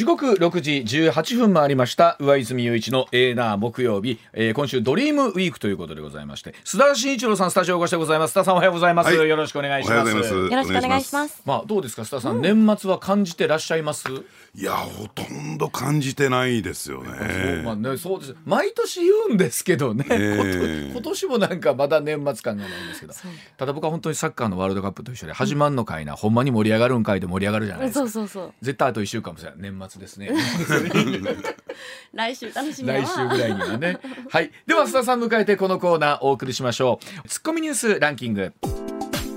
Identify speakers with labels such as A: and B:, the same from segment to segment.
A: 時刻6時18分回りました。上泉雄一のエーナー木曜日、えー、今週ドリームウィークということでございまして。須田慎一郎さんスタジオお越しでございます。須田さんおはようございます、はい、よろしくお願いします。よろ
B: しくお願いします。
A: まあどうですか須田さん、うん、年末は感じてらっしゃいます？
C: いやほとんど感じてないですよね。
A: まあねそうです。毎年言うんですけどね、えー、今年もなんかまだ年末感がないんですけど。ただ僕は本当にサッカーのワールドカップと一緒で始まんのかいな、うん、ほんまに盛り上がるんかいで盛り上がるじゃないですか。
B: そうそうそう。
A: 絶対あと1週間もしれない年末ですね。
B: 来週楽しみ
A: 来週ぐらいにはね。はいでは須田さん迎えてこのコーナーお送りしましょう。ツッコミニュースランキング。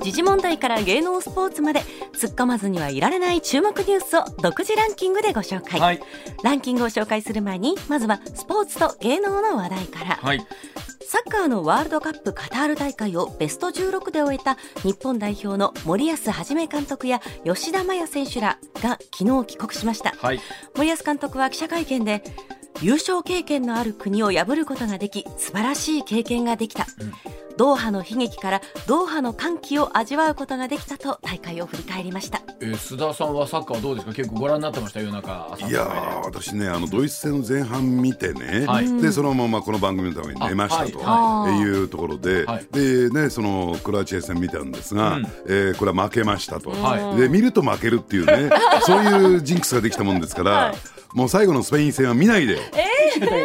B: 時事問題から芸能スポーツまで突っ込まずにはいられない注目ニュースを独自ランキングでご紹介、はい、ランキングを紹介する前にまずはスポーツと芸能の話題から、はい、サッカーのワールドカップカタール大会をベスト16で終えた日本代表の森保一監督や吉田麻也選手らが昨日帰国しました、はい、森保監督は記者会見で優勝経験のある国を破ることができ素晴らしい経験ができた、うん。ドーハの悲劇からドーハの歓喜を味わうことができたと大会を振り返りました、
A: えー、須田さんはサッカーはどうですか？結構ご覧になってました？夜中
C: いや私ねあのドイツ戦の前半見てね、はい、でそのままこの番組のために寝ましたと、はい、い。うところで、はい、でねそのクロアチア戦見たんですが、うん、えー、これは負けましたと、で見ると負けるっていうね そういうジンクスができたもんですから、もう最後のスペイン戦は見ないで。
B: えー。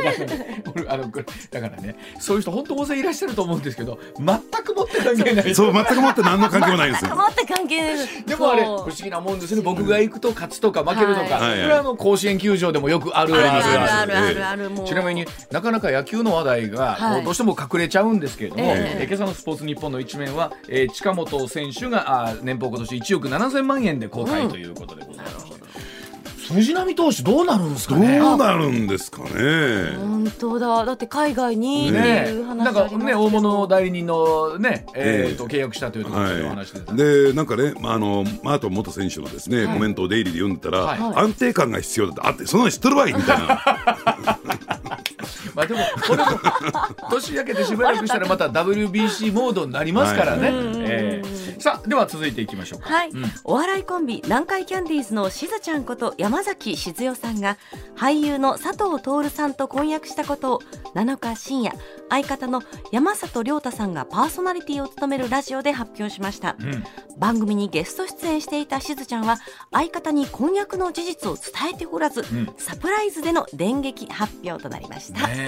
A: あのだからねそういう人本当大勢いらっしゃると思うんですけど全くもって関係ない。
C: そう全くもって何の関係もないんです。よ
B: 全く関係ない。
A: でもあれ不思議なもんですね。僕が行くと勝つとか負けるとか、はい、これはあの甲子園球場でもよくあるある
B: あるあるある
A: ちなみになかなか野球の話題がどうしても隠れちゃうんですけれども、えー、今朝のスポーツ日本の一面は、えー、近本選手があ年俸今年1億7000万円で公開ということでございます、うん藤浪投手どうなるんですかね？
C: どうなるんですかね？
B: 本当だ。だって海外にね
A: なんかね大物代理人のねえー、と契約したというところでお話で、
C: でなんかね、まあ、あのマート元選手のですね、コメントをデイリーで読んでたら、安定感が必要だってあってそんなの知ってるわいみたいな
A: まあでもこれも 年明けてしばらくしたらまた WBC モードになりますからね、はい、えー、さあでは続いていきましょうか、
B: はい、うん、お笑いコンビ南海キャンディーズのしずちゃんこと山崎静代さんが俳優の佐藤徹さんと婚約したことを7日深夜相方の山里亮太さんがパーソナリティを務めるラジオで発表しました、うん、番組にゲスト出演していたしずちゃんは相方に婚約の事実を伝えておらず、うん、サプライズでの電撃発表となりました、
A: ね、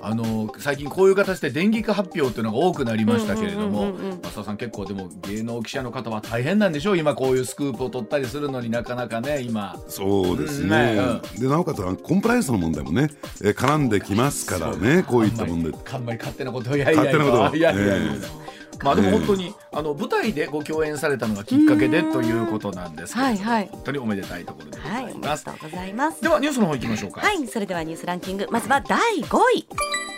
A: あの最近こういう形で電撃発表というのが多くなりましたけれども増田さん結構でも芸能記者の方は大変なんでしょう。今こういうスクープを取ったりするのになかなかね今。
C: そうですね、うん、でなおかつコンプライアンスの問題もね、えー、絡んできますからねこういった問題
A: あんまり勝手なことをやいやいやいやいや。いやまあでも本当に、あの舞台でご共演されたのがきっかけでということなんですけど、はいはい、本当におめでたいところでございます。
B: はい、ありがとうございます。
A: ではニュースの方行きましょうか。
B: はい、それではニュースランキング、まずは第5位。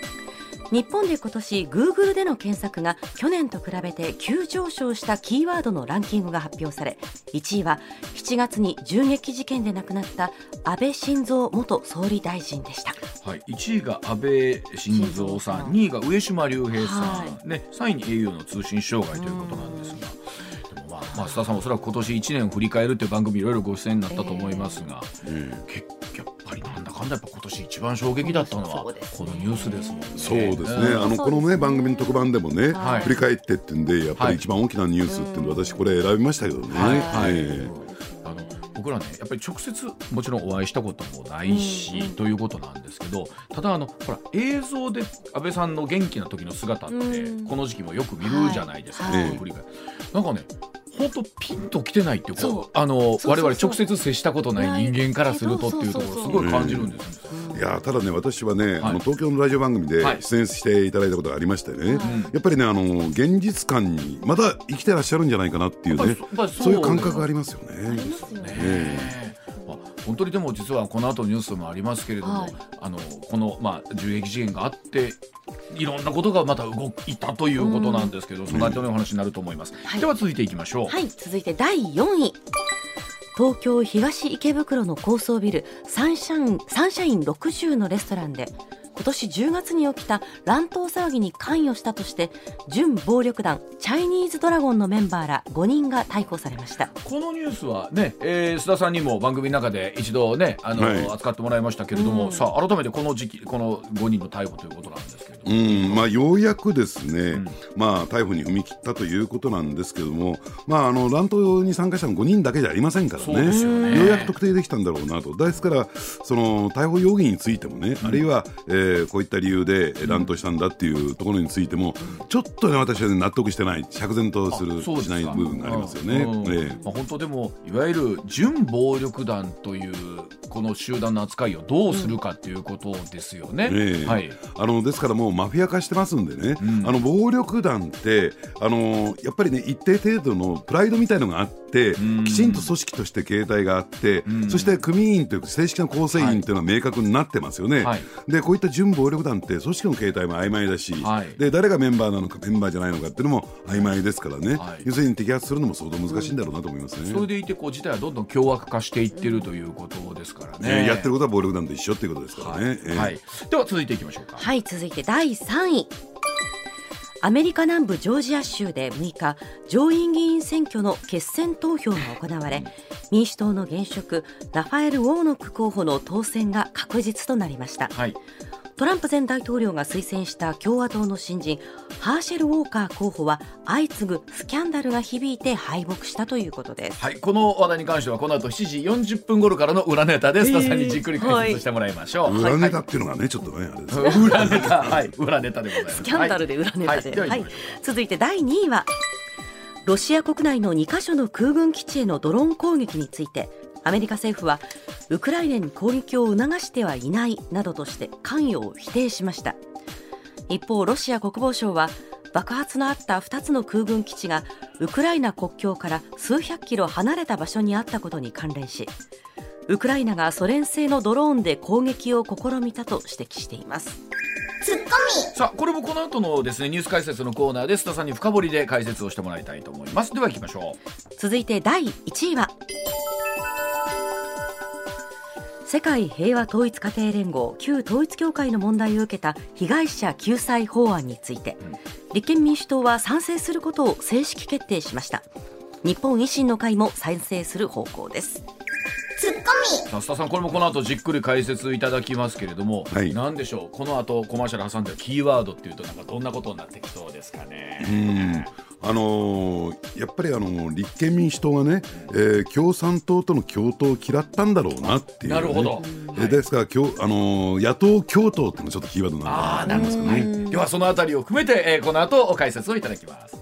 B: 日本で今年 Google での検索が去年と比べて急上昇したキーワードのランキングが発表され1位は7月に銃撃事件で亡くなった安倍晋三元総理大臣でした、
A: はい、1位が安倍晋三さん2位が上島竜兵さん、はい、ね、3位に au の通信障害ということなんですが。でもまあ、まあ、須田さんおそらく今年1年を振り返るという番組いろいろご出演になったと思いますが、えー、結やっぱりなんだかんだやっぱ今年一番衝撃だったのはこのニュースですもんね。
C: そうですね。あのこのね番組の特番でもね、振り返ってってんでやっぱり一番大きなニュースっていうの私これ選びましたけどね。はい。
A: あの僕らねやっぱり直接もちろんお会いしたこともないし、ということなんですけどただあのほら映像で安倍さんの元気な時の姿ってこの時期もよく見るじゃないですか、はい。はい、なんかね本当ピンときてないっていうかあの我々直接接したことない人間からするとっていうところすごい感じるんです
C: いやただね私はね、あの東京のラジオ番組で出演していただいたことがありましてね、やっぱりねあの現実感にまだ生きてらっしゃるんじゃないかなっていうね。そういう感覚がありますよね。ありますよね。
A: 本当にでも実はこの後ニュースもありますけれども、はい、あのこの、まあ、銃撃事件があっていろんなことがまた動いたということなんですけど、その後のお話になると思います、はい、では続いていきましょう。
B: はい。続いて第4位。東京東池袋の高層ビルサンシャインサンシャイン60のレストランで今年10月に起きた乱闘騒ぎに関与したとして準暴力団チャイニーズドラゴンのメンバーら5人が逮捕されました。
A: このニュースはね、えー、須田さんにも番組の中で一度ねあの、はい、扱ってもらいましたけれども、うん、さあ改めてこの時期この5人の逮捕ということなんですけれども、
C: うん。まあ、ようやくですね、うん、まあ、逮捕に踏み切ったということなんですけれども、まあ、あの乱闘に参加したの5人だけじゃありませんからね。よようやく特定できたんだろうなと。ですからその逮捕容疑についてもね、あるいは、えー、こういった理由で乱闘したんだっていうところについても、ちょっとね、私は、ね、納得してない、釈然とするしない部分がありますよね。うん。え
A: まあ、本当でも、いわゆる準暴力団というこの集団の扱いをどうするかっていうことですよね。
C: うん、はい、あのですからもうマフィア化してますんでね、うん、あの暴力団ってあのやっぱりね一定程度のプライドみたいのがあって、きちんと組織として形態があって、そして組員という正式な構成員というのは明確になってますよね。はい、でこういった準暴力団って組織の形態も曖昧だし、はい、で誰がメンバーなのかメンバーじゃないのかっていうのも摘昧ですからね、はい、要するに摘発するのも相当難しいんだろうなと思いますね。
A: それでいてこう事態はどんどん凶悪化していってるということですからね。
C: えー、やってることは暴力団と一緒っていうことですからね。はい、えー、はい、
A: では続いていきましょうか。
B: はい続いて第3位。アメリカ南部ジョージア州で6日上院議員選挙の決選投票が行われ民主党の現職ラファエル・ウォーノック候補の当選が確実となりました、はい、トランプ前大統領が推薦した共和党の新人ハーシェル・ウォーカー候補は相次ぐスキャンダルが響いて敗北したということです、
A: はい、この話題に関してはこの後7時40分頃からの裏ネタで須田さんにじっくり解説してもらいましょう、
C: えーはい、裏ネタっていうのがねちょっとねあれです。
A: 裏ネタ。はい裏ネタでございます。
B: スキャンダルで裏ネタで、はい、はい、続いて第2位はロシア国内の2カ所の空軍基地へのドローン攻撃についてアメリカ政府はウクライナに攻撃を促してはいないなどとして関与を否定しました。一方ロシア国防省は爆発のあった2つの空軍基地がウクライナ国境から数百キロ離れた場所にあったことに関連しウクライナがソ連製のドローンで攻撃を試みたと指摘しています。
A: ツッコミ。さあこれもこの後のですねニュース解説のコーナーで須田さんに深掘りで解説をしてもらいたいと思います。では行きましょ
B: う。続いて第1位は世界平和統一家庭連合旧統一教会の問題を受けた被害者救済法案について、立憲民主党は賛成することを正式決定しました。日本維新の会も賛成する方向です。
A: ツッコミ。増田さんこれもこの後じっくり解説いただきますけれども、はい、何でしょう？この後コマーシャル挟んでキーワードっていうとなんかどんなことになってきそうですかね。
C: あのー、やっぱりあの立憲民主党がね、えー、共産党との共闘を嫌ったんだろうなっていう、ね、
A: なるほど、
C: えー、ですから今日、あのー、野党共闘っていうのがちょっとキーワード
A: なんだと思いますね。ではそのあたりを含めて、えー、この後解説をいただきます。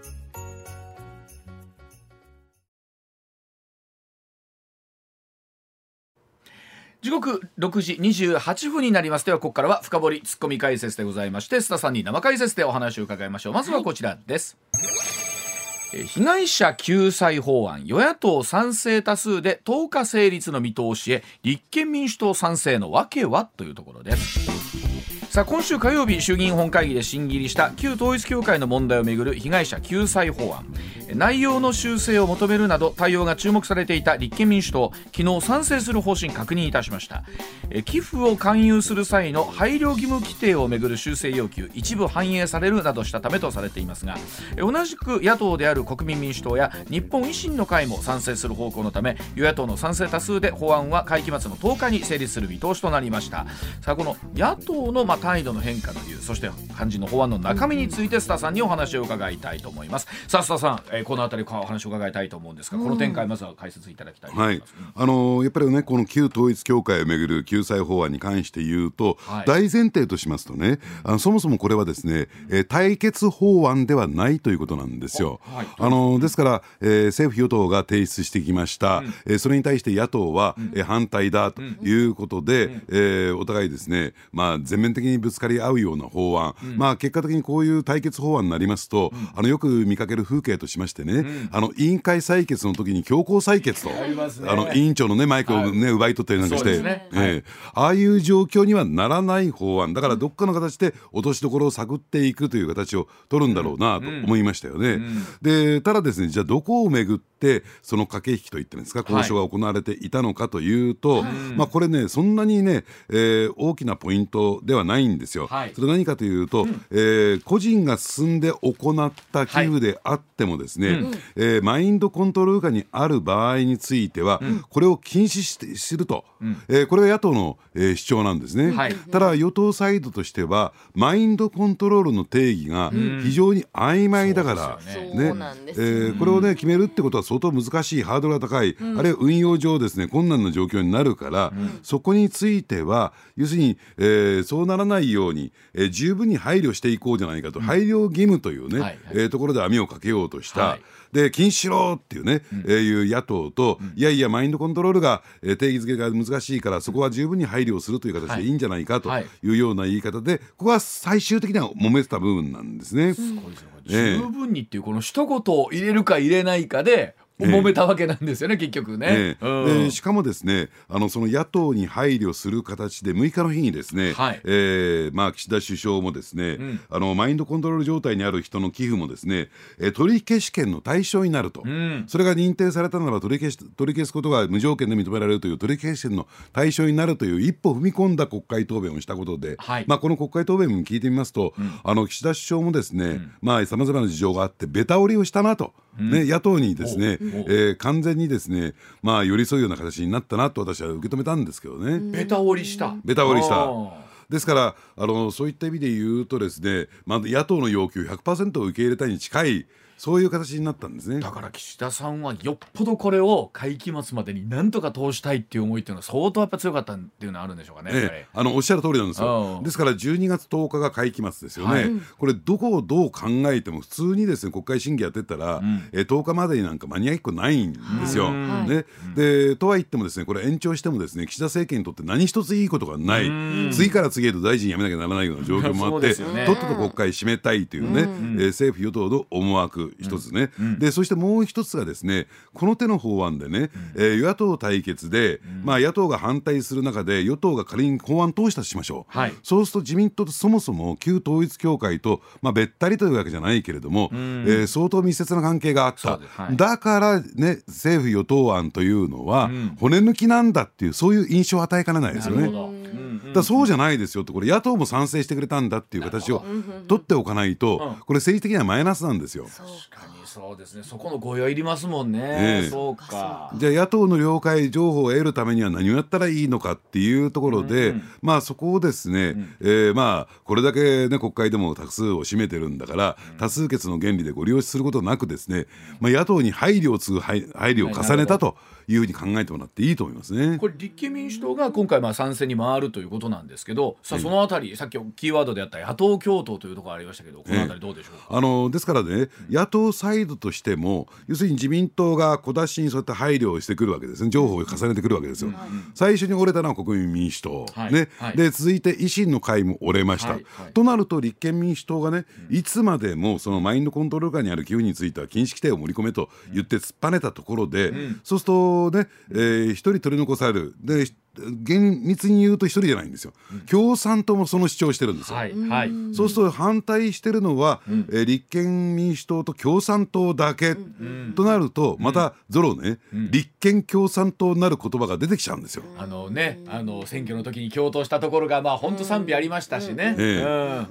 A: 時刻6時28分になります。ではここからは深掘りツッコミ解説でございまして須田さんに生解説でお話を伺いましょう。まずはこちらです、はい、被害者救済法案与野党賛成多数で10日成立の見通しへ立憲民主党賛成の訳は？というところです。さあ今週火曜日衆議院本会議で審議入りした旧統一教会の問題をめぐる被害者救済法案。内容の修正を求めるなど対応が注目されていた立憲民主党昨日賛成する方針確認いたしました。寄付を勧誘する際の配慮義務規定をめぐる修正要求一部反映されるなどしたためとされていますが同じく野党である国民民主党や日本維新の会も賛成する方向のため与野党の賛成多数で法案は会期末の10日に成立する見通しとなりました。さあこの野党のま態度の変化というそして肝心の法案の中身について須田さんにお話を伺いたいと思います。さあ須田さん、えー、この辺りお話を伺いたいと思うんですが、この展開まずは解説いただきたいと思います、はい、あの
C: ー、やっぱりねこの旧統一教会をめぐる救済法案に関して言うと、はい、大前提としますとねあのそもそもこれはですね、えー、対決法案ではないということなんですよ、はい、あのー、ですから、えー、政府与党が提出してきました、うん、えー、それに対して野党は、うん、えー、反対だということで、うん、えー、お互いですねまあ全面的ににぶつかり合うような法案、うん、まあ、結果的にこういう対決法案になりますと、うん、あのよく見かける風景としましてね、うん、あの委員会採決の時に強行採決と、あの委員長の、ね、マイクを、ね、奪い取ったりなんかして、ね、えー、ああいう状況にはならない法案。だからどっかの形で落としどころを探っていくという形を取るんだろうなと思いましたよね。でただですねじゃあどこをめぐってその駆け引きといってんですか？交渉が行われていたのかというと、はい、まあ、これねそんなにね、えー、大きなポイントではないんですよ。はい、それ何かというと、うん、えー、個人が進んで行った寄付であってもですね、はい、えー、マインドコントロール下にある場合については、うん、これを禁止してすると、うん、えー、これが野党の、えー、主張なんですね。はい、ただ与党サイドとしてはマインドコントロールの定義が非常に曖昧だから、ね。ね。えー、これをね決めるってことは相当難しいハードルが高い、あるいは運用上ですね困難な状況になるから、そこについては要するに、えー、そうならないように、えー、十分に配慮していこうじゃないかと、配慮義務というね、はいえー、ところで網をかけようとした。はい。で禁止しろっていうね、うん、えー、いう野党と、うん、いやいやマインドコントロールが、えー、定義づけが難しいからそこは十分に配慮をするという形でい。いんじゃないかとい。うような言い方で、ここは最終的には揉めてた部分なんですね。すごいです
A: ね、十分にっていうこの一言を入れるか入れないかで揉めたわけなんですよね、結局ね、
C: うん、でしかもですねあのその野党に配慮する形で6日の日にですね、はい、えー、まあ、岸田首相もですね、うん、あのマインドコントロール状態にある人の寄付もですね、え取り消し権の対象になると、うん、それが認定されたならば取り消し取り消すことが無条件で認められるという取り消し権の対象になるという一歩踏み込んだ国会答弁をしたことで、はい、まあ、この国会答弁も聞いてみますと、あの岸田首相もですねさまざ、まな事情があってベタ折りをしたなと。ね、野党にですね、えー、完全にですね、まあ、寄り添うような形になったなと私は受け止めたんですけどね。
A: ベタ折りした。
C: ベタ折りした。ですからあのそういった意味で言うとですね、まあ、野党の要求100%を受け入れたいに近いそういう形になったんですね。
A: だから岸田さんはよっぽどこれを会期末までになんとか通したいっていう思いっていうのは相当やっぱ強かったっていうのはあるんでしょうかね、え
C: え、あのおっしゃる通りなんですよ。ですから12月10日が会期末ですよね、はい、これどこをどう考えても普通にですね国会審議やってたら、うん、え10日までになんか間に合いっこないんですよ、ね、でとは言ってもですねこれ延長してもですね岸田政権にとって何一ついいことがない。次から次へと大臣辞めなきゃならないような状況もあって、ね、とっとと国会締めたいというね、えー、政府与党の思惑一つね、うん、でそしてもう一つがですねこの手の法案でね、えー、与野党対決で、まあ、野党が反対する中で与党が仮に法案通したとしましょう、はい、そうすると自民党とそもそも旧統一教会と、まあ、べったりというわけじゃないけれども、えー、相当密接な関係があった、はい、だからね政府与党案というのは、骨抜きなんだっていうそういう印象を与えかねないですよね。だそうじゃないですよとこれ野党も賛成してくれたんだっていう形を取っておかないと、これ政治的にはマイナスなんですよ。
A: 確かにそうですね。そこのご用いりますもんね、えそうか。
C: じゃあ野党の了解情報を得るためには何をやったらいいのかっていうところで、うん、まあそこをですね、うん、えー、まあこれだけね国会でも多数を占めてるんだから、うん、多数決の原理でご利用することなくですね、まあ、野党に配慮を継ぐ配慮を重ねたというふうに考えてもらっていいと思いますね。
A: これ立憲民主党が今回まあ賛成に回るということなんですけど、さあそのあたり、さっきキーワードであった野党共闘というところありましたけど、このあたりどうでしょうか？
C: あのですからね、野党サイドとしても要するに自民党が小出しにそうやって配慮をしてくるわけですね、情報を重ねてくるわけですよ。最初に折れたのは国民民主党、はい、ね、はい、で続いて維新の会も折れました。はい、となると立憲民主党がね、いつまでもそのマインドコントロール下にある寄付については禁止規定を盛り込めと言って突っぱねたところで、うん、そうするとね、えーー、1人取り残される。で厳密に言うと一人じゃないんですよ、うん、共産党もその主張してるんですよ、はいはい、そうすると反対してるのは、うん、えー、立憲民主党と共産党だけ、うん、となるとまたゾロね、立憲共産党なる言葉が出てきちゃうんですよ。
A: あのねあの選挙の時に共闘したところがまあ本当賛否ありましたしね。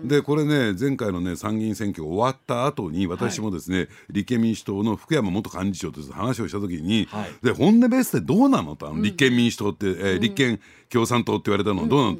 C: でこれね前回のね参議院選挙終わった後に私もですね、はい、立憲民主党の福山元幹事長と話をした時に、はい、で本音ベースでどうなのと立憲民主党って、えー、立憲共産党って言われたのはどうなの、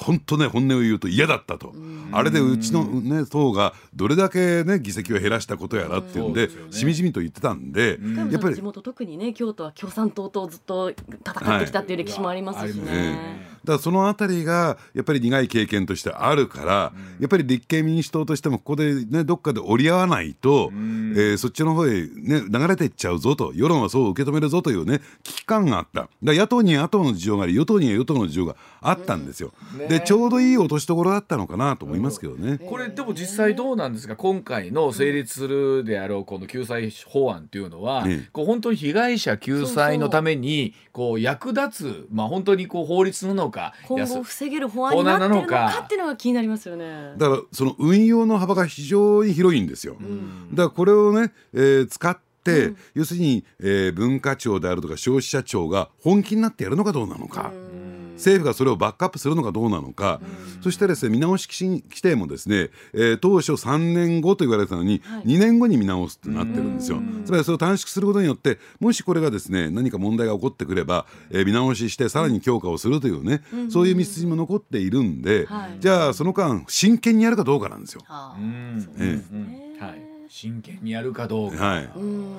C: 本当ね本音を言うと嫌だったと、あれでうちの、ね、党がどれだけ、ね、議席を減らしたことやらっていうんで、しみじみと言ってたんで、
B: やっぱり地元特にね京都は共産党とずっと戦ってきたっていう歴史もありますしね。
C: だからそのあたりがやっぱり苦い経験としてあるから、やっぱり立憲民主党としてもここでねどっかで折り合わないと、えー、そっちの方へね流れていっちゃうぞと世論はそう受け止めるぞというね危機感があった。だ野党には野党の事情があり与党には与党の事情があったんですよ、ね、でちょうどいい落としどころだったのかなと思いますけどね、
A: これでも実際どうなんですか？今回の成立するであろうこの救済法案っていうのは、こう本当に被害者救済のためにこう役立つまあ本当にこう法律なのか
B: 今後防げる法案になってるのかっていうのが気になりますよね。
C: だからその運用の幅が非常に広いんですよ、うん、だからこれをね、えー、使ってうん、要するに、えー、文化庁であるとか消費者庁が本気になってやるのかどうなのか。政府がそれをバックアップするのかどうなのか、そしてですね見直し規定もですね、えー、当初3年後と言われたのに、はい、2年後に見直すってなってるんですよ。つまりそれを短縮することによってもしこれがですね何か問題が起こってくれば、えー、見直ししてさらに強化をするというね、うん、そういう道筋も残っているんで、はい、じゃあその間真剣にやるかどうかなんですよ。はあ、え
A: 真剣にやるかどうか、はい、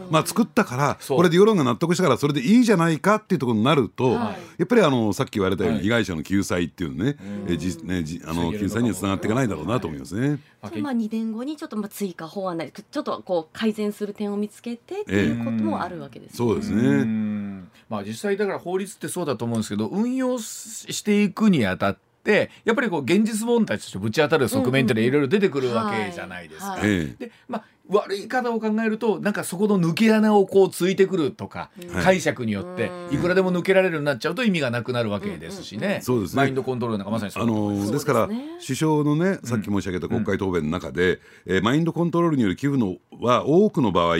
C: まあ作ったからこれで世論が納得したからそれでいいじゃないかっていうところになると、はい、やっぱりあのさっき言われたように被害者の救済っていうね,、えじねじあの救済にはつながっていかないだろうなと思いますね。
B: まあ2年後にちょっとまあ追加法案なりちょっとこう改善する点を見つけてっていうこともあるわけです、
C: ね、そうですね。
A: まあ実際だから法律ってそうだと思うんですけど運用していくにあたってってやっぱりこう現実問題としてぶち当たる側面っていろいろ出てくるわけじゃないですか。でまあ悪い方を考えるとなんかそこの抜け穴をこうついてくるとか、解釈によってい。くらでも抜けられるようになっちゃうと意味がなくなるわけですしね,、そうですね。マインドコントロールなんかまさに
C: そうあのです。から首相のねさっき申し上げた国会答弁の中で、えー、マインドコントロールによる寄付のは多くの場合、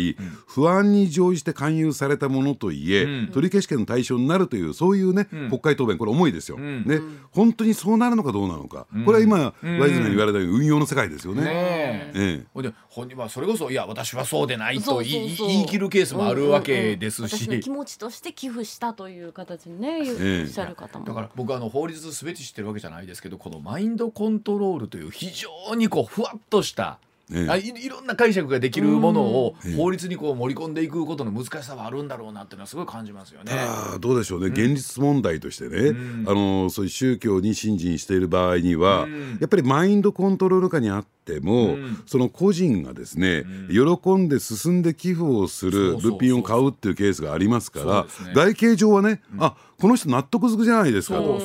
C: 不安に乗じて勧誘されたものといえ、取り消し権の対象になるというそういうね、国会答弁これ重いですよ、ね。本当にそうなるのかどうなのか、これは今、ワイズが言われたように運用の世界ですよね。ね
A: え。え、本人はそれこそいや私はそうでないと言い切るケースもあるわけですし、
B: うんうん、気持ちとして寄付したという形にねおっしゃる方も。
A: だから僕あの法律すべて知ってるわけじゃないですけどこのマインドコントロールという非常にこうふわっとしたええ、いいろんな解釈ができるものを法律にこう盛り込んでいくことの難しさはあるんだろうなっていうのはすごい感じますよね。
C: あどうでしょうね、うん、現実問題としてね、うん、あのそういう宗教に信心している場合には、うん、やっぱりマインドコントロール下にあっても、その個人がですね、喜んで進んで寄付をする物品を買うっていうケースがありますから外形上はね、あこの人納得づくじゃないですか。と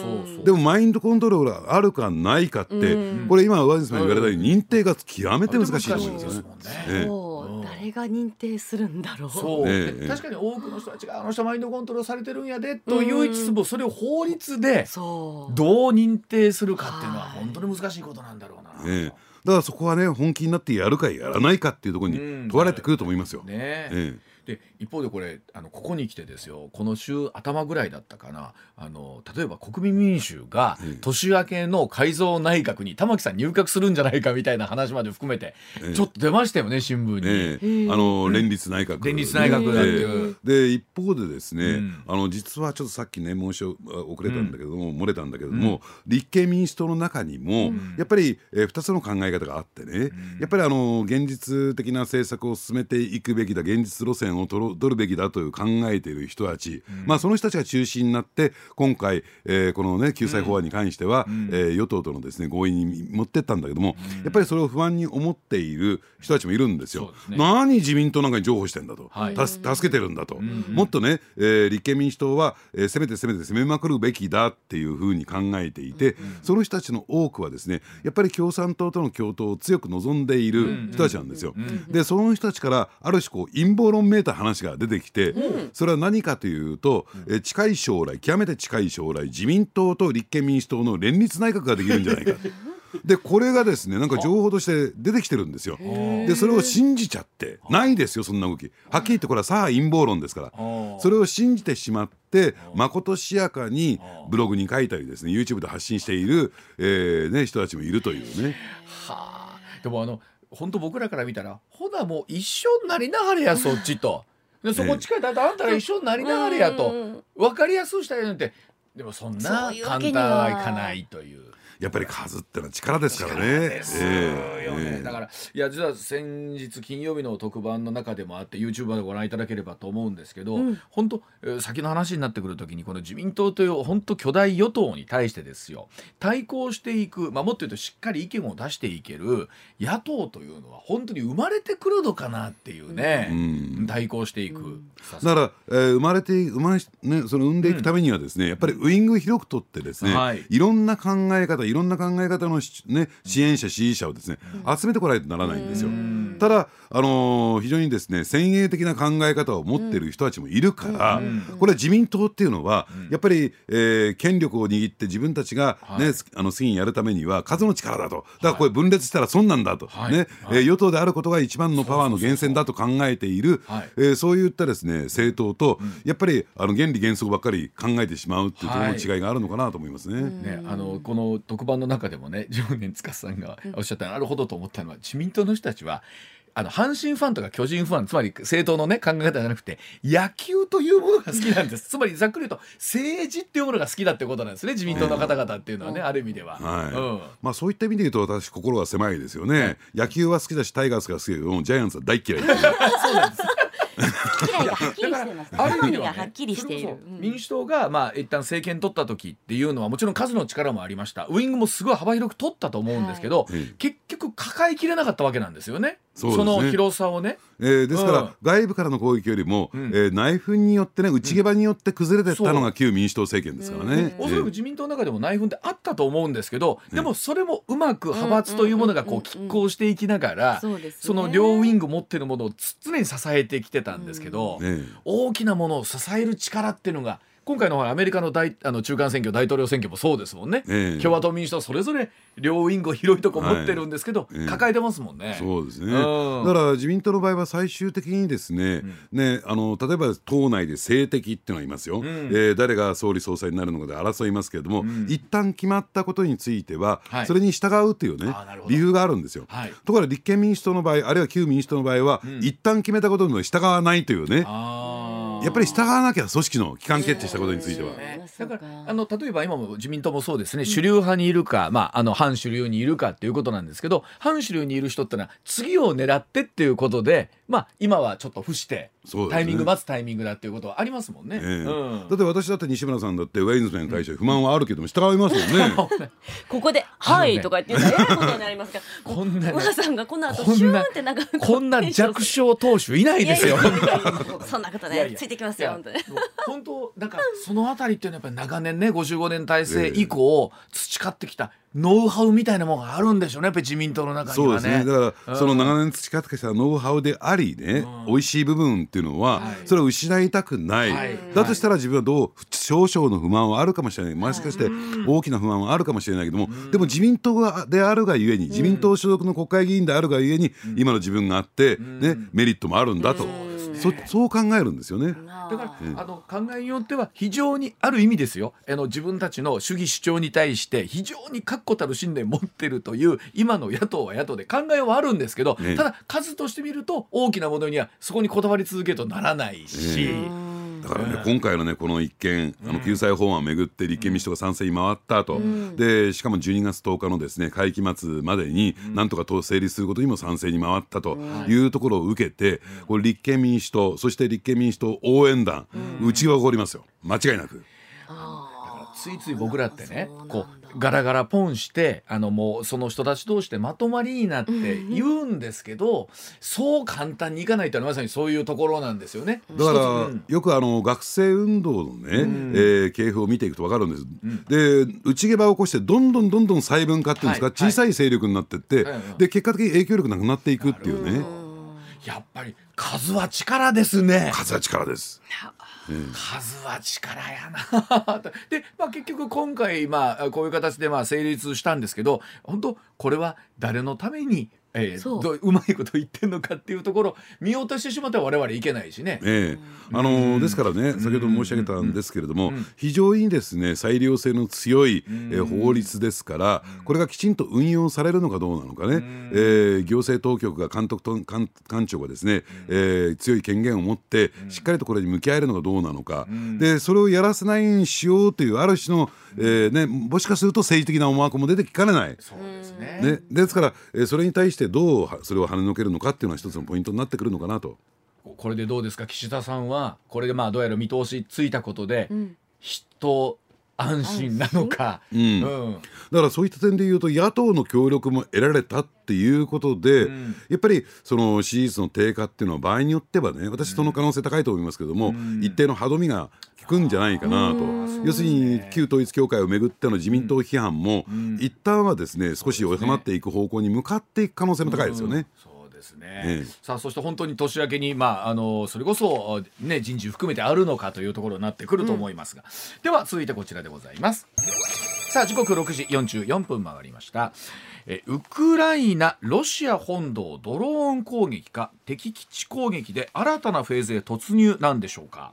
C: でもマインドコントロールがあるかないかって、これ今上地さん言われたように認定が極めて難しいと思うんですよ
B: ね。誰が認定するんだろう。
A: そう、ね、確かに多くの人たちがあの人マインドコントロールされてるんやでと言いつつもそれを法律でどう認定するかっていうのは本当に難しいことなんだろうな。
C: ねだからそこはね本気になってやるかやらないかっていうところに問われてくると思いますよ。ねえ
A: え。で一方でこれあのここに来てですよこの週頭ぐらいだったかなあの例えば国民民主が年明けの改造内閣に玉木さん入閣するんじゃないかみたいな話まで含めて、ちょっと出ましたよね新聞
C: に、あの連立内閣。
A: 連立内閣だっていう、
C: で一方でですね、あの実はちょっとさっきね申し遅れたんだけども、漏れたんだけども、立憲民主党の中にも、やっぱり、えー、2つの考え方があってね、やっぱりあの現実的な政策を進めていくべきだ現実路線を取るべきだという考えている人たち、うん、まあ、その人たちが中心になって今回、えー、この、ね、救済法案に関しては、うん、えー、与党とのです、ね、合意に持ってったんだけども、うん、やっぱりそれを不安に思っている人たちもいるんですよ。すね、何自民党なんかに譲歩してんだと、はい、助けてるんだと、もっとね、えー、立憲民主党は、えー、攻めて攻めて攻めまくるべきだっていうふうに考えていて、その人たちの多くはですねやっぱり共産党との共闘を強く望んでいる人たちなんですよ。でその人たちからある種こう陰謀論めいた話が出てきて、それは何かというと、え近い将来極めて近い将来自民党と立憲民主党の連立内閣ができるんじゃないか。でこれがですねなんか情報として出てきてるんですよ。でそれを信じちゃってないですよそんな動き。はっきり言ってこれはさあ陰謀論ですからそれを信じてしまってまことしやかにブログに書いたりですね YouTube で発信している、えーね、人たちもいるというね。
A: はあ、でもあの本当僕らから見たらほなもう一緒になりなはれやそっちと。でそこ近いだってあんたら一緒になりながらやと。分かりやすくしたいなんて。でもそんな簡単はいかないという。
C: やっぱり数ってのは力ですからね。
A: だからいや実は先日金曜日の特番の中でもあって YouTuber でご覧いただければと思うんですけど、うん、本当先の話になってくる時にこの自民党という本当巨大与党に対してですよ対抗していく、まあ、もっと言うとしっかり意見を出していける野党というのは本当に生まれてくるのかなっていうね、うん、対抗していく、うん、
C: だから、えー、生まれて生まれ、ね、その生んでいくためにはですね、やっぱりウイング広く取ってですね、はい、いろんな考え方いろんな考え方の、ね、支援者支持者をですね、集めてこないとならないんですよ。ただ、あのー、非常にですね先鋭的な考え方を持っている人たちもいるから、これは自民党っていうのは、やっぱり、えー、権力を握って自分たちがね、はい、あの次にやるためには数の力だと。だからこれ分裂したら損なんだと、はい、ね、はい、えー、与党であることが一番のパワーの源泉だと考えている。そういったですね政党と、うん、やっぱりあの原理原則ばっかり考えてしまうっていうところの違いがあるのかなと思いますね。
A: ねあのこの特番の中でもね常年司さんがおっしゃったなるほどと思ったのは自民党の人たちはあの阪神ファンとか巨人ファンつまり政党のね考え方じゃなくて野球というものが好きなんです。つまりざっくり言うと政治っていうものが好きだってことなんですね自民党の方々っていうのはね、ある意味では、
C: はい。うん、まあそういった意味で言うと私心が狭いですよね、野球は好きだしタイガースが好きだけどジャイアンツは大嫌い
B: そうなんです。嫌 いがはっきりしてます。ある意味では、ね、はっきりしている。
A: 民主党がまあ一旦政権取った時っていうのはもちろん数の力もありました。ウイングもすごい幅広く取ったと思うんですけど、はい、結局抱えきれなかったわけなんですよね。そね。その広さをね。
C: えー、ですから、うん、外部からの攻撃よりも、うん、えー、内紛によってね内毛場によって崩れてったのが旧民主党政権ですからね。
A: おそらく自民党の中でも内紛ってあったと思うんですけど、でもそれもうまく派閥というものがこう拮抗していきながら、その両ウイング持ってるものを常に支えてきてたんですけど、大きなものを支える力っていうのが今回のアメリカの大あの中間選挙大統領選挙もそうですもんね、えー、共和党民主党それぞれ両ウイングを広いとこ持ってるんですけど、はい。えー、抱えてますもんね。
C: そうですね、うん、だから自民党の場合は最終的にですねうん、ねあの例えば党内で政敵っていうのがいますよ、うん、えー、誰が総理総裁になるのかで争いますけれども、うん、一旦決まったことについては、はい、それに従うっていうね理由があるんですよ。はい、ところが立憲民主党の場合あるいは旧民主党の場合は、一旦決めたことに従わないというね。やっぱり従わなきゃ組織の機関決定したことについては。
A: だからあの例えば今も自民党もそうですね、主流派にいるか、まあ、あの反主流にいるかっていうことなんですけど反主流にいる人ってのは次を狙ってっていうことで、まあ、今はちょっと伏して、ね、タイミング待つタイミングだっていうことはありますもんね。え
C: ーうん、だって私だって西村さんだってウェインズメンに対して不満はあるけども従いますよ ね。
B: ここで「はい」とか言ってえらいことになりますから こんな、ね、さんがこの後シューンってなんか
A: こんな弱小投手いないですよ。
B: そんなことねついてきますよ本当に。
A: 本当なんかそのあたりっていうのはやっぱり長年ね55年体制以降培ってきたノウハウみたいなものがあるんでしょうねやっぱり自民党の中にはね。
C: そうですね。だから、その長年培ってきたノウハウでありね、うん、美味しい部分っていうのは、はい、それを失いたくない、はい、だとしたら自分はどう少々の不満はあるかもしれない。もしかして大きな不満はあるかもしれないけども、うん、でも自民党であるがゆえに自民党所属の国会議員であるがゆえに、今の自分があって、ね、メリットもあるんだと。そそう考えるんですよね。
A: だから、あの考えによっては非常にある意味ですよあの自分たちの主義主張に対して非常に確固たる信念を持ってるという今の野党は野党で考えはあるんですけど、ただ数として見ると大きなものにはそこにこだわり続けるとならないし。
C: だからね、今回のねこの一件あの救済法案をめぐって立憲民主党が賛成に回ったと、でしかも12月10日のですね会期末までになんとか成立することにも賛成に回ったとい。うところを受けてこれ立憲民主党そして立憲民主党応援団うちは起こりますよ。間違いなく。
A: ついつい僕らってねこうガラガラポンしてあのもうその人たち同士でまとまりになって言うんですけど、そう簡単にいかないというのはまさにそういうところなんですよね。
C: だから、うん、よくあの学生運動のね、うん、えー、系譜を見ていくと分かるんです。うん、で内毛場を起こしてどんどんどんどん細分化っていうんですか、はい、小さい勢力になってって、はい、で結果的に影響力なくなっていくっていうね。
A: やっぱり数は力ですね。
C: 数は力です。
A: 数は力やな。で、まあ、結局今回、まあ、こういう形でまあ成立したんですけど本当これは誰のためにえー、う。まいこと言ってんのかっていうところ見落としてしまっては我々いけないしね。
C: えー、あのー、ですからね先ほど申し上げたんですけれども、非常にですね裁量性の強い、えー、法律ですからこれがきちんと運用されるのかどうなのかね、えー、行政当局が監督と官官庁がですね、えー、強い権限を持ってしっかりとこれに向き合えるのかどうなのか、でそれをやらせないようにしようというある種の、えーね、もしかすると政治的な思惑も出てきかねない。
A: そうですね。
C: ねですから、えー、それに対してどうそれを跳ねのけるのかっていうのは一つのポイントになってくるのかなと。
A: これでどうですか？岸田さんはこれでまあどうやら見通しついたことで、うん、人安心なのか、
C: うん、うん、だからそういった点で言うと野党の協力も得られたっていうことで、うん、やっぱりその支持率の低下っていうのは場合によってはね私その可能性高いと思いますけども、うん、一定の歯止めが効くんじゃないかなと。要するに旧統一教会をめぐっての自民党批判も、一旦はですね少し収まっていく方向に向かっていく可能性も高いですよね。
A: ですね、ええ、さあそして本当に年明けに、まあ、あのそれこそ、ね、人事含めてあるのかというところになってくると思いますが、うん、では続いてこちらでございます。さあ時刻6時44分回りました。えウクライナロシア本土ドローン攻撃か敵基地攻撃で新たなフェーズへ突入なんでしょうか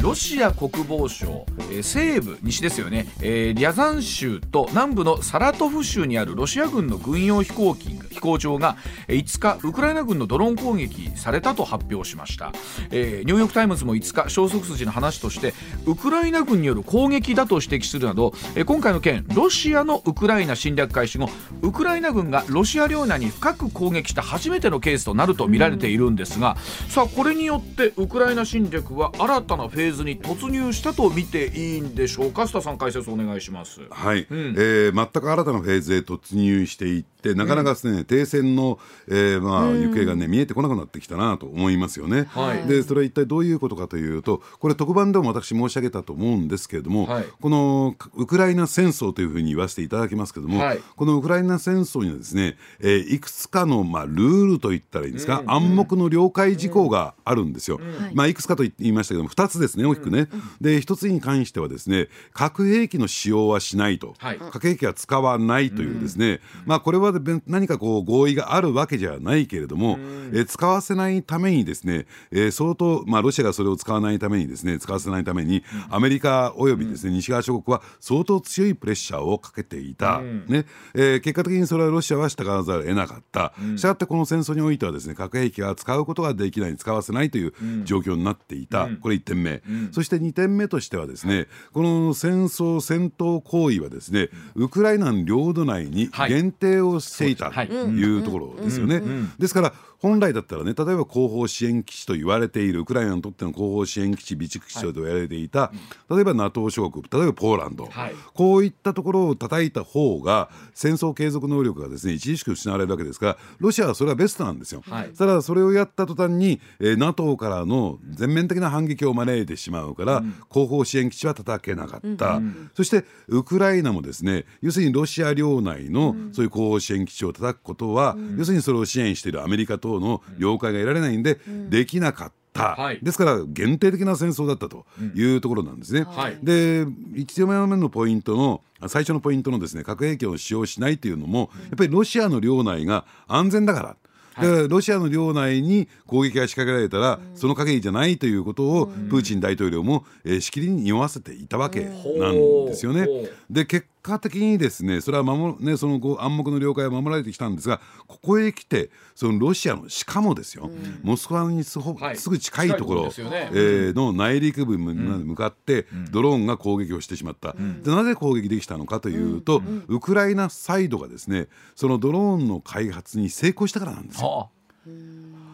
A: ロシア国防省西部西ですよね。リャザン州と南部のサラトフ州にあるロシア軍の軍用飛行機飛行場が5日ウクライナ軍のドローン攻撃されたと発表しました、え、ニューヨーク・タイムズも5日消息筋の話としてウクライナ軍による攻撃だと指摘するなど、え、今回の件ロシアのウクライナ侵略開始後ウクライナ軍がロシア領内に深く攻撃した初めてのケースとなると見られているんですが、さあこれによってウクライナ侵略は新たなフェーズに突入したと見ていいんでしょうか？須田さん解説お願いします。
C: はい、うん、えー、全く新たなフェーズへ突入していなかなかですね、うん、停戦の、えー、まあ行方がね見えてこなくなってきたなと思いますよね、はい、でそれは一体どういうことかというとこれ特番でも私申し上げたと思うんですけれども、はい、このウクライナ戦争というふうに言わせていただきますけれども、はい、このウクライナ戦争にはですね、えー、いくつかのまあルールといったらいいんですか、うん、暗黙の了解事項があるんですよ、まあい。くつかと言いましたけども2つですね大きくね、で1つに関してはですね核兵器の使用はしないと、核兵器は使わないというですね、まあこれは何かこう合意があるわけじゃないけれども、え使わせないためにですね、えー、相当、まあ、ロシアがそれを使わないためにですね使わせないためにアメリカおよびですね、西側諸国は相当強いプレッシャーをかけていた、ね。えー、結果的にそれはロシアは従わざるを得なかった、したがってこの戦争においてはですね核兵器は使うことができない使わせないという状況になっていた、これ1点目、そして2点目としてはですねこの戦争戦闘行為はですねウクライナの領土内に限定をしていたというところですよね。ですから本来だったらね例えば後方支援基地と言われているウクライナにとっての後方支援基地備蓄基地と言われていた、はい、例えば NATO 諸国例えばポーランド、はい、こういったところを叩いた方が戦争継続能力がですね著しく失われるわけですからロシアはそれはベストなんですよ。はい、ただそれをやった途端に、えー、NATO からの全面的な反撃を招いてしまうから、うん、後方支援基地は叩けなかった、うん、そしてウクライナもですね要するにロシア領内のそういう後方支援基地を叩くことは、うん、要するにそれを支援しているアメリカ等の了解が得られないんで、できなかった。はい、ですから限定的な戦争だったというところなんですね。うんはい、で1目のポイントの最初のポイントのですね核兵器を使用しないというのもやっぱりロシアの領内が安全だから。だからロシアの領内に攻撃が仕掛けられたら、その限りじゃないということをプーチン大統領も、えー、しきりに匂わせていたわけなんですよね。で結果的にですねそれは守、ね、その暗黙の了解は守られてきたんですがここへ来てそのロシアのしかもですよ、モスクワにすぐ近いところ、はい、ね、えー、の内陸部に向かってドローンが攻撃をしてしまった、でなぜ攻撃できたのかというと、ウクライナサイドがですねそのドローンの開発に成功したからなんですよ。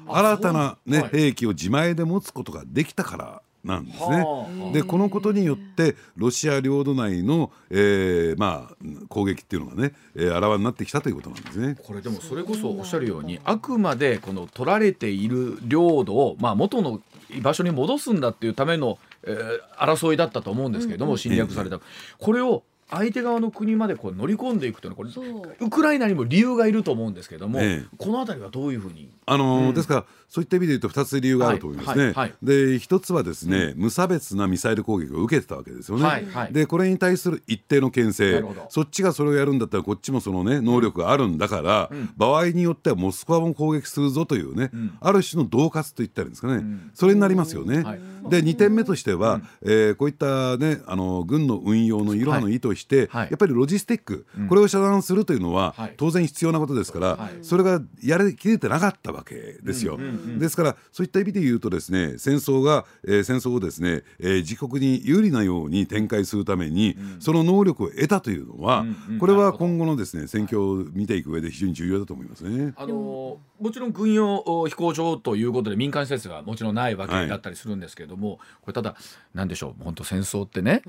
C: 新たな、ね、兵器を自前で持つことができたからなんですね。でこのことによってロシア領土内の、えー、まあ攻撃っていうのがね、えー、あらわになってきたということなんですね。
A: これでもそれこそおっしゃるようにあくまでこの取られている領土をまあ元の場所に戻すんだっていうための、えー、争いだったと思うんですけれども、侵略された、これを相手側の国までこう乗り込んでいくというのはこれウクライナにも理由がいると思うんですけれども、ええ、この辺りはどういうふうに？
C: あの、うん、ですからそういった意味で言うと2つ理由があると思いますね。はいはい、で一つはですね、うん、無差別なミサイル攻撃を受けてたわけですよね。はいはい、でこれに対する一定の牽制。そっちがそれをやるんだったらこっちもそのね能力があるんだから、うん、場合によってはモスクワも攻撃するぞというね、ある種の恫喝と言ったらいいんですかね、それになりますよね。はい、で2点目としては、えー、こういったねあの軍の運用のい。ろはの意として、やっぱりロジスティック、これを遮断するというのは、当然必要なことですから、それがやりきれてなかったわけですよ。ですからそういった意味で言うとですね戦争が、えー、戦争をですね、えー、自国に有利なように展開するために、その能力を得たというのは、これは今後のですね戦況を見ていく上で非常に重要だと思いますね。
A: あのもちろん軍用飛行場ということで民間施設がもちろんないわけだったりするんですけれども、はい、これただなんでしょう本当戦争ってね、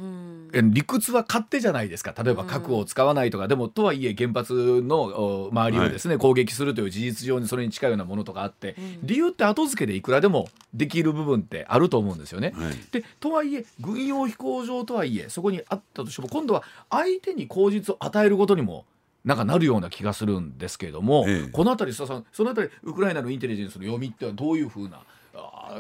A: 理屈は勝手じゃないですか。例えば核を使わないとか、でもとはいえ原発の周りをですね、はい、攻撃するという事実上にそれに近いようなものとかあって、理由って後付けでいくらでもできる部分ってあると思うんですよね。はい、でとはいえ軍用飛行場とはいえそこにあったとしても今度は相手に口実を与えることにもなんかなるような気がするんですけれども、ええ、この辺り須田さんその辺りウクライナのインテリジェンスの読みってはどういうふうな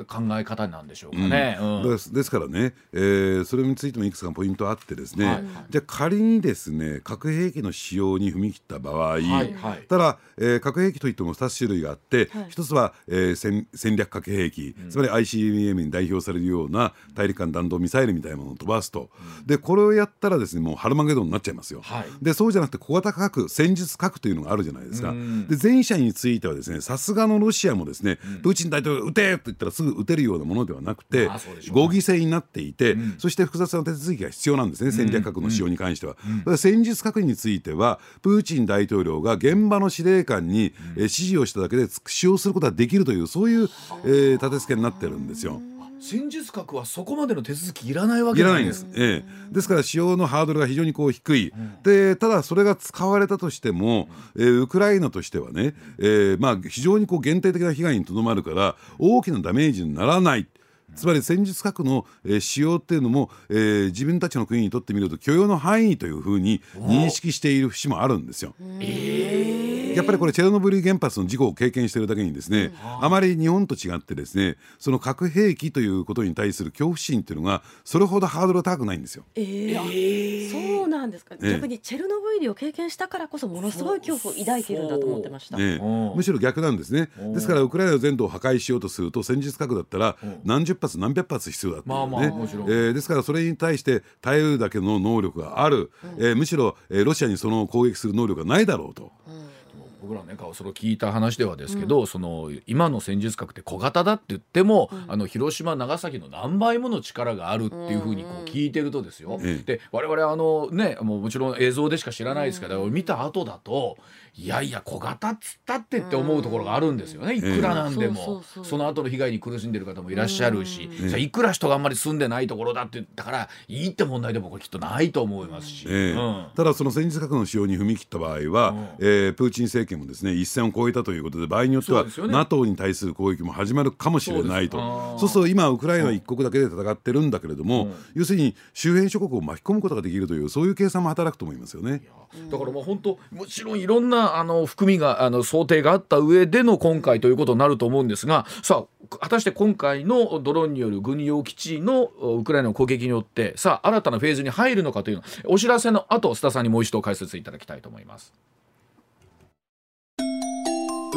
A: 考え方なんでしょうかね。
C: うん。うん、ですからね、えー、それについてもいくつかポイントあってですね、はい、じゃあ仮にですね核兵器の使用に踏み切った場合、はいはい、ただ、えー、核兵器といっても2つ種類があって、はい、1つは、えー、戦戦略核兵器、うん、つまり ICBM に代表されるような大陸間弾道ミサイルみたいなものを飛ばすと、うん、でこれをやったらですねもうハルマゲドンになっちゃいますよ。はい、でそうじゃなくて小型核戦術核というのがあるじゃないですか。で前者についてはですねさすがのロシアもですね、プーチン大統領撃てと言ったらすぐ撃てるようなものではなくて合議制になっていて、うん、そして複雑な手続きが必要なんですね戦略核の使用に関しては。うん、戦術核についてはプーチン大統領が現場の司令官に、え指示をしただけで使用することができるというそういう、えー、立て付けになってるんですよ。
A: 戦術核はそこまでの手続きいらないわ
C: けい。らないんです、ええ、ですから使用のハードルが非常にこう低い、うん、でただそれが使われたとしても、うん、えー、ウクライナとしてはね、えーまあ、非常にこう限定的な被害にとどまるから大きなダメージにならない。つまり戦術核の、えー、使用っていうのも、えー、自分たちの国にとってみると許容の範囲というふうに認識している節もあるんですよ。えー。やっぱりこれチェルノブイリ原発の事故を経験しているだけにですね、うん、あまり日本と違ってですねその核兵器ということに対する恐怖心っていうのがそれほどハードル高くないんですよ。
B: えー、そうなんですか、えー、逆にチェルノブイリを経験したからこそものすごい恐怖を抱いているんだと思ってました、え
C: ー、むしろ逆なんですね。ですからウクライナ全土を破壊しようとすると戦術核だったら何十発何百発必要だっていうね、まあまあ、えー、ですからそれに対して耐えるだけの能力がある、うん、えー、むしろ、えー、ロシアにその攻撃する能力がないだろうと。うん
A: 僕らねそれを聞いた話ではですけど、うん、その今の戦術核って小型だって言っても、うん、あの広島長崎の何倍もの力があるっていうふうにこう聞いてるとですよ、うん、で我々あのねもうもちろん映像でしか知らないですけど、見た後だといやいや小型っつったってって思うところがあるんですよね。いくらなんでも。その後の被害に苦しんでる方もいらっしゃるし。じゃいくら人があんまり住んでないところだって言ったからいいって問題でもこれきっとないと思いますし、え
C: ー、ただその戦術核の使用に踏み切った場合は、うん、えー、プーチン政権もですね一線を越えたということで場合によっては、ね、NATO に対する攻撃も始まるかもしれないと。そうすると今ウクライナ一国だけで戦ってるんだけれども、うん、要するに周辺諸国を巻き込むことができるというそういう計算も働くと思いますよね。
A: だからもう本当もちろんいろんなあの含みがあの想定があった上での今回ということになると思うんですがさあ果たして今回のドローンによる軍用基地のウクライナの攻撃によってさあ新たなフェーズに入るのかというのお知らせの後須田さんにもう一度解説いただきたいと思います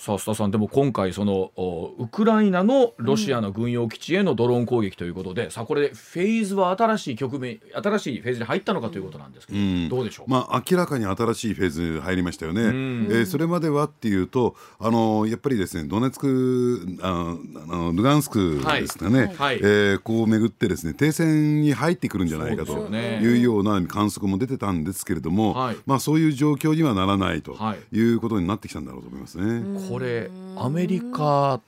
A: 須田さんでも今回そのウクライナのロシアの軍用基地へのドローン攻撃ということで、うん、さあこれフェーズは新しい局面新しいフェーズに入ったのかということなんですけど、うん、どうでしょう、
C: まあ、明らかに新しいフェーズ入りましたよね、うん、えー、それまではっていうとあのやっぱりですねドネツクあのルガンスクですかね、はい、えー、こう巡ってですね停戦に入ってくるんじゃないかというような観測も出てたんですけれども、はい、まあ、そういう状況にはならないとい。うことになってきたんだろうと思いますね。
A: これアメリカ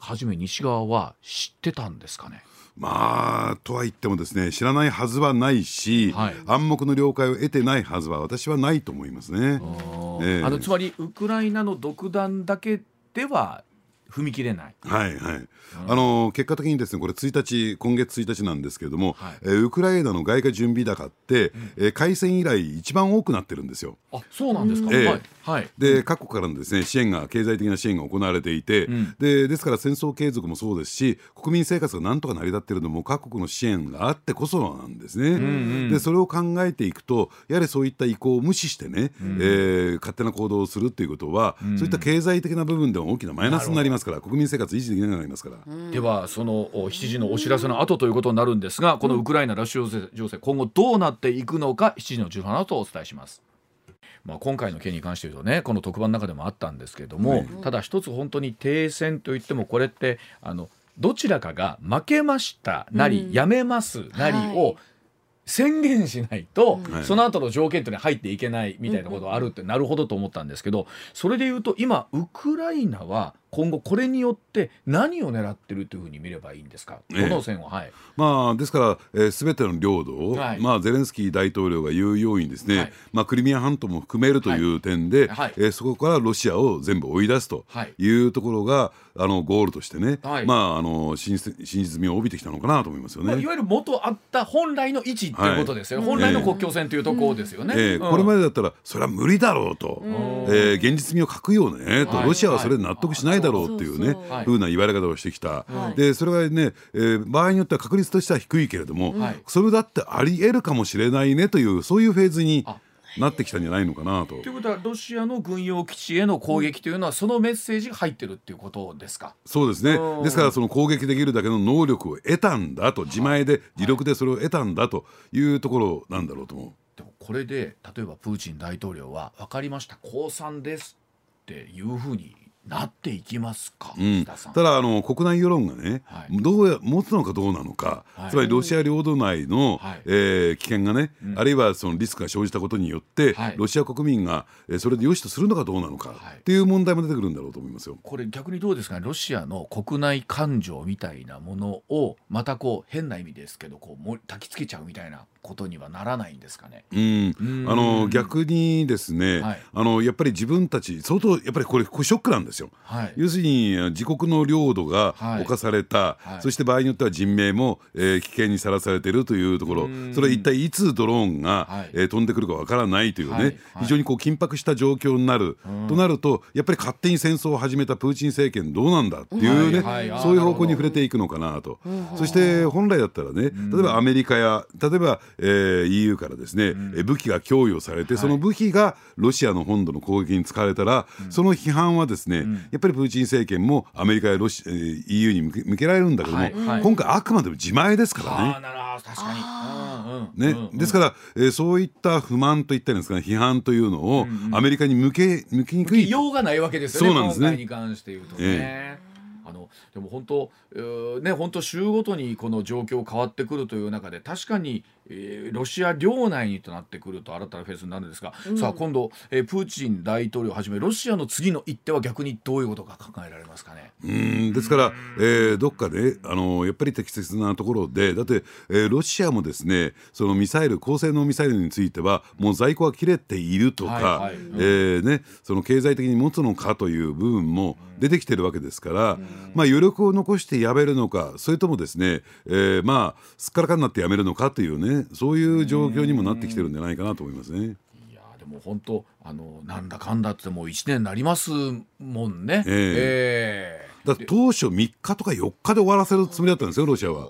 A: はじめ西側は知ってたんですかね？
C: まあとは言ってもですね知らないはずはないし、はい、暗黙の了解を得てないはずは私はないと思いますね。
A: あのつまりウクライナの独断だけでは踏み切れない。
C: はいはい。あの結果的にですねこれ1日今月1日なんですけれども、はい、えー、ウクライナの外貨準備高って、うん、えー、開戦以来一番多くなってるんですよ。
A: あそうなんですか？
C: えー、はい、はい、で各国からのですね支援が経済的な支援が行われていて、うん、でですから戦争継続もそうですし国民生活がなんとか成り立っているのも各国の支援があってこそなんですね。うんうん、でそれを考えていくとやはりそういった意向を無視してね、うん、えー、勝手な行動をするっていうことは、うん、そういった経済的な部分でも大きなマイナスになりますから国民生活維持できなくなりますから。
A: ではその7時のお知らせの後ということになるんですがこのウクライナ・ラッシュ情勢今後どうなっていくのか7時の10分の後お伝えします。まあ、今回の件に関して言うとねこの特番の中でもあったんですけれども、ただ一つ本当に停戦といってもこれってあのどちらかが負けましたなり、やめますなりを宣言しないと、うん、その後の条件というのは入っていけないみたいなことがあるってなるほどと思ったんですけどそれで言うと今ウクライナは今後これによって何を狙ってるというふうに見ればいいんですか、この線は、はい、
C: まあ、ですから、えー、全ての領土を、はい、まあ、ゼレンスキー大統領が言うようにですね、はい、まあ、クリミア半島も含めるという点で、はい、えー、そこからロシアを全部追い出すとい。うところが、あのゴールとしてね、まあ、あの真真実味を帯びてきたのかなと思いますよね、まあ、
A: いわゆる元あった本来の位置ということですよ、本来の国境線というところですよね、
C: えー、これまでだったらそれは無理だろうと、えー、現実味を欠くよねと、ロシアはそれで納得しないだろうっていうね、ふうな言われ方をしてきた、はい、でそれがね、えー、場合によっては確率としては低いけれども、はい、それだってありえるかもしれないねというそういうフェーズになってきたんじゃないのかなと。
A: ということはロシアの軍用基地への攻撃というのはそのメッセージが入ってるっていうことですか？
C: そうですね。ですからその攻撃できるだけの能力を得たんだと自前で自力でそれを得たんだというところなんだろうと思う。
A: でもこれで例えばプーチン大統領は分かりました降参ですっていうふうになっていきますか、
C: うん、ただあの国内世論がね、はい、どうや持つのかどうなのか、はい、つまりロシア領土内の、はい、えー、危険がね、うん、あるいはそのリスクが生じたことによって、はい、ロシア国民が、えー、それで良しとするのかどうなのか、っていう問題も出てくるんだろうと思いますよ。
A: これ逆にどうですかね？ロシアの国内感情みたいなものをまたこう変な意味ですけどこうも焚きつけちゃうみたいなことにはならないんですかね。
C: うん、あの逆にですね、はい、あのやっぱり自分たち相当やっぱりこれショックなんですよ。はい、要するに自国の領土が侵された、はい、そして場合によっては人命も、えー、危険にさらされているというところ、それは一体いつドローンが、はい、えー、飛んでくるかわからないというね、非常にこう緊迫した状況になる。となるとやっぱり勝手に戦争を始めたプーチン政権どうなんだっていうね、そういう方向に触れていくのかなと。そして本来だったらね例えばアメリカや例えばえー、EU からですね、うん、武器が供与されて、はい、その武器がロシアの本土の攻撃に使われたら、うん、その批判はですね、うん、やっぱりプーチン政権もアメリカやロシ、えー、EU に向けられるんだけども、はい。はい、今回あくまでも自前ですからね。確かに、ね、ですから、えー、そういった不満といったんですかね批判というのをアメリカに向け向きにくい。
A: 用がないわけですよね。
C: そうなんですね。
A: に関して言うとね。えーあのでも本当、えー、ね本当週ごとにこの状況変わってくるという中で確かに、えー、ロシア領内にとなってくると新たなフェーズになるんですが、うん、さあ今度、えー、プーチン大統領をはじめロシアの次の一手は逆にどういうことが考えられますかね？
C: うんですから、えー、どっかであのやっぱり適切なところでだって、えー、ロシアもですねそのミサイル高性能ミサイルについてはもう在庫が切れているとか、はいはい。うん、えー、ね、その経済的に持つのかという部分も出てきてるわけですから、うん、まあ、余力を残してやめるのかそれともですね、えー、まあすっからかになってやめるのかというねそういう状況にもなってきてるんじゃないかなと思いますね。い
A: やでも本当あのなんだかんだってもう1年になりますもんね。えー、え
C: ー、だ当初3日とか4日で終わらせるつもりだったんですよロシアは。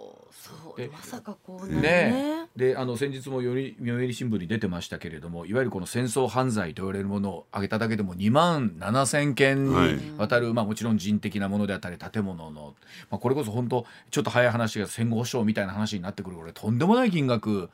B: まさかこうね
A: であの先日も読売新聞に出てましたけれどもいわゆるこの戦争犯罪と言われるものを挙げただけでも2万7千件にわたる、はい、まあ、もちろん人的なものであったり建物の、まあ、これこそ本当ちょっと早い話が戦後保障みたいな話になってくるこれとんでもない金額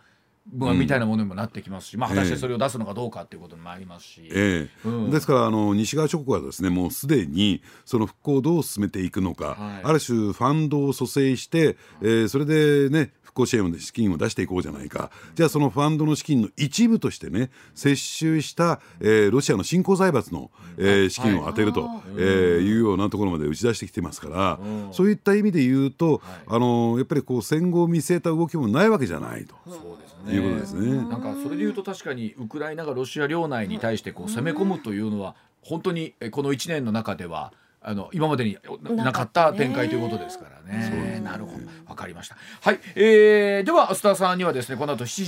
A: みたいなものにもなってきますし、まあ、果たしてそれを出すのかどうかっていうこともありますし、
C: ええ。うん、ですからあの西側諸国はですねもうすでにその復興をどう進めていくのか、はい、ある種ファンドを蘇生して、えー、それでね復興支援の資金を出していこうじゃないか。じゃあそのファンドの資金の一部としてね接収した、えー、ロシアの新興財閥の、えー、資金を充てると、はい、えー、いうようなところまで打ち出してきてますから、そういった意味で言うと、あのやっぱりこう戦後を見据えた動きもないわけじゃないと。そうですね、いうことですね。
A: なんかそれで言うと確かにウクライナがロシア領内に対してこう攻め込むというのは本当にこの1年の中ではあの今までになかった展開ということですからね。なるほど、わかりました。はい、えー、ではスターさんにはですね、この後7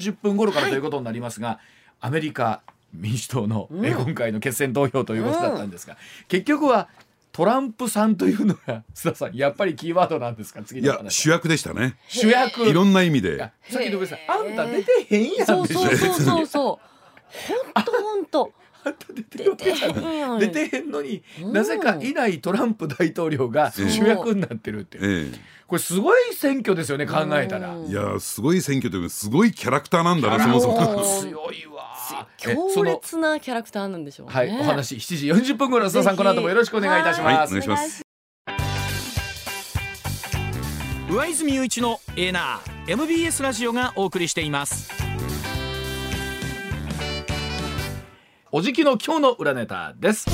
A: 時40分頃からということになりますが、はい、アメリカ民主党の、うん、今回の決選投票ということだったんですが、うん、結局はトランプさんというのが須田さんやっぱりキーワードなんですか？
C: 次いや主役でしたね。
A: 主役。
C: いろんな意味で。
A: さっきのさんあんた出てへんやん。
B: そうそうそうそう。そう本当本当
A: あんた。出てるわけじゃない出てへんのに、なぜかいないトランプ大統領が主役になってるって、ええ、これすごい選挙ですよね考えたら。
C: いやすごい選挙というかすごいキャラクターなんだなそもそも。
A: 強いわ。
B: 強烈なキャラクターなんでしょう、ね、
A: はいお話7時40分頃須田さんこの後もよろしくお願いいたします、
C: はい、お願いします。
D: 上泉雄一のエーナー MBS ラジオがお送りしています
A: おじきの今日の裏ネタです。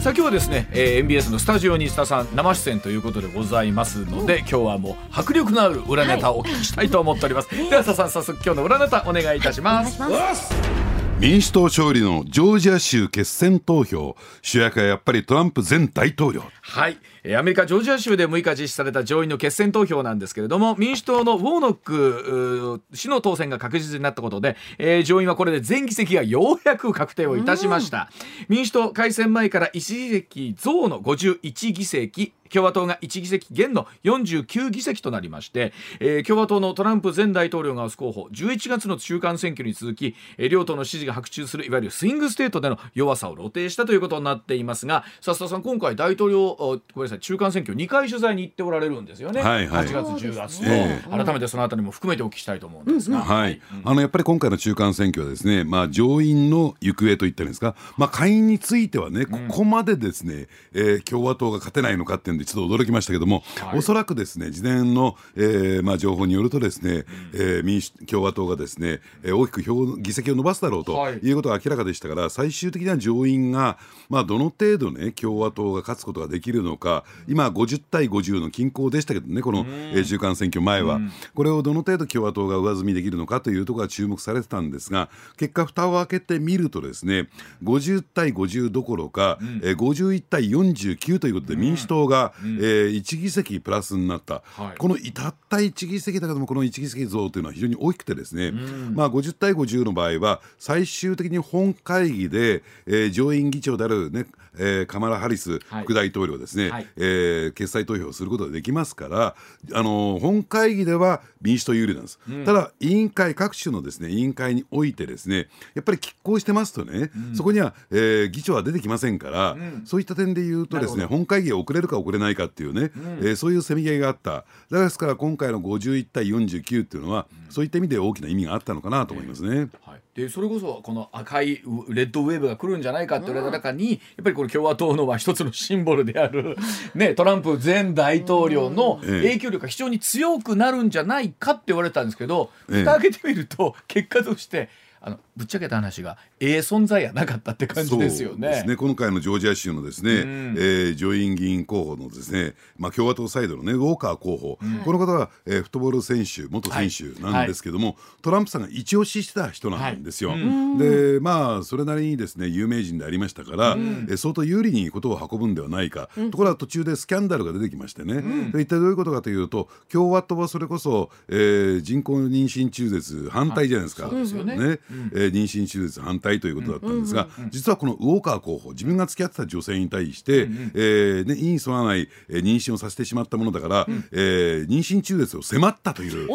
A: さあ今日はですね、えー、MBS のスタジオに須田さん生出演ということでございますので、今日はもう迫力のある裏ネタをお聞きしたいと思っております、はい、では須田さん早速今日の裏ネタお願いいたします、はい
C: 民主党勝利のジョージア州決選投票。主役はやっぱりトランプ前大統領。
A: はいアメリカ・ジョージア州で6日実施された上院の決選投票なんですけれども民主党のウォーノック氏の当選が確実になったことで、えー、上院はこれで全議席がようやく確定をいたしました、民主党改選前から1議席増の51議席共和党が1議席減の49議席となりまして、えー、共和党のトランプ前大統領が推す候補11月の中間選挙に続き、えー、両党の支持が伯仲するいわゆるスイングステートでの弱さを露呈したということになっていますが須田さん今回大統領ごめんなさい中間選挙2回取材に行っておられるんですよね、はいはい、8月10月と、えー、改めてそのあたりも含めてお聞きしたいと思うんですが、
C: はい、あのやっぱり今回の中間選挙はですね、まあ、上院の行方といったんですか、まあ、下院についてはねここまでですね、えー、共和党が勝てないのかっていうんでちょっと驚きましたけどども、はい、おそらくですね事前の、えーまあ、情報によるとですね、うん、えー、民主共和党がですね、えー、大きく票議席を伸ばすだろうとい。うことが明らかでしたから、最終的な上院が、まあ、どの程度ね共和党が勝つことができるのか今50対50の均衡でしたけどねこの、中間選挙前は、うん、これをどの程度共和党が上積みできるのかというところが注目されてたんですが結果蓋を開けてみるとですね50対50どころか、うん、えー、51対49ということで民主党が、うん、えー、1議席プラスになった、はい、このたった1議席だけどもこの1議席増というのは非常に大きくてですね、うん、まあ、50対50の場合は最終的に本会議で、えー、上院議長である、ねえー、カマラ・ハリス副大統領ですね、はい、えー、決裁投票することができますから、あのー、本会議では民主党有利なんです、うん、ただ委員会各種のですね委員会においてですねやっぱり拮抗してますとね、うん、そこには、えー、議長は出てきませんから、うん、そういった点で言うとですね本会議が遅れるか遅れないかっていうね、うん、えー、そういうせめぎ合いがあった。ですから今回の51対49っていうのは、そういった意味で大きな意味があったのかなと思いますね。
A: はいでそれこそこの赤いレッドウェーブが来るんじゃないかって言われた中に、やっぱりこの共和党のは一つのシンボルである、ね、トランプ前大統領の影響力が非常に強くなるんじゃないかって言われたんですけど、蓋開けてみると結果としてあのぶっちゃけた話がええ存在やなかったって感じですよね。ですね。
C: 今回のジョージア州のですね、うん、えー、上院議員候補のですね、まあ、共和党サイドのねウォーカー候補、うん、この方は、えー、フットボール選手元選手なんですけども、はい、トランプさんが一押ししてた人なんですよ。はい。うん、でまあそれなりにですね有名人でありましたから、うん、えー、相当有利にことを運ぶんではないか、ところが途中でスキャンダルが出てきましてね、で一体どういうことかというと共和党はそれこそ、えー、人工妊娠中絶反対じゃないですか。はい、そうですよね。ね、えー、妊娠手術反対ということだったんですが、実はこのウォーカー候補自分が付き合ってた女性に対して、うんうん、えー、ね、意に沿わない、えー、妊娠をさせてしまったものだから、うん、えー、妊娠中絶を迫ったという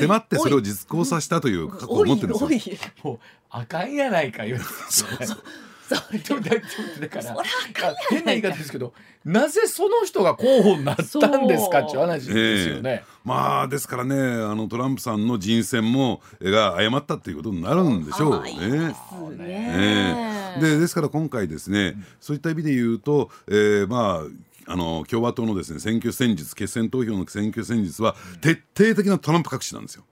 C: 迫ってそれを実行させたという過去を持ってるんです
A: よ。あかんやないか言う そうそうそう。だから。変な言い方ですけどなぜその人が候補になったんですか？っていう話ですよね。
C: まあですからねあのトランプさんの人選もが誤ったっていうことになるんでしょう。ね。ねでですから今回ですね、うん、そういった意味で言うと、えー、まああの共和党のですね選挙戦術決選投票の選挙戦術は徹底的なトランプ隠しなんですよ。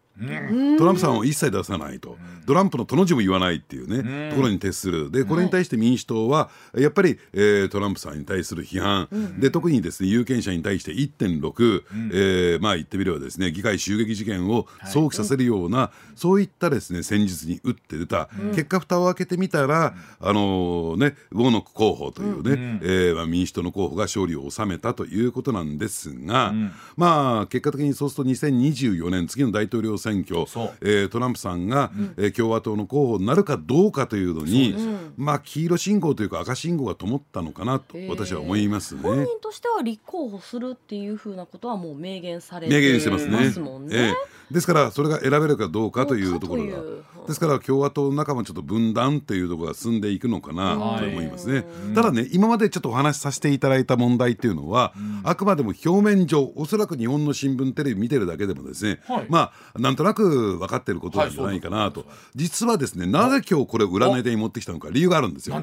C: トランプさんを一切出さないと、トランプのとの字も言わないっていうね、ところに徹する。でこれに対して民主党はやっぱり、えー、トランプさんに対する批判、で特にですね有権者に対して1.6、えー、まあ言ってみればですね議会襲撃事件を想起させるような、そういったですね戦術に打って出た、結果蓋を開けてみたら、あのねウォーノック候補というね、えーまあ、民主党の候補が勝利を収めたということなんですが、まあ結果的にそうすると2024年次の大統領選挙、えー、トランプさんが、うん、えー、共和党の候補になるかどうかというのに、まあ黄色信号というか赤信号が灯ったのかなと私は思いますね。
B: 本人としては立候補するっていうふうなことはもう明言されて
C: 明言してます
B: もんね。えー
C: ですからそれが選べるかどうかというところがですから共和党の中もちょっと分断というところが進んでいくのかなと思いますね。ただね今までちょっとお話しさせていただいた問題っていうのはあくまでも表面上おそらく日本の新聞テレビ見てるだけでもですね、はい、まあなんとなく分かってることなんじゃないかなと、はい、実はですねなぜ今日これ占いで持ってきたのか理由があるんですよ。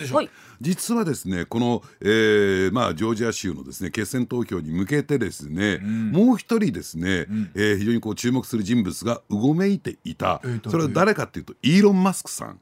C: 実はですねこの、えー、まあジョージア州のですね決選投票に向けてですね、うん、もう一人ですね、うん、えー、非常にこう注目する人物がうごめいていた、えー、それは誰かっていうとイーロン・マスクさん。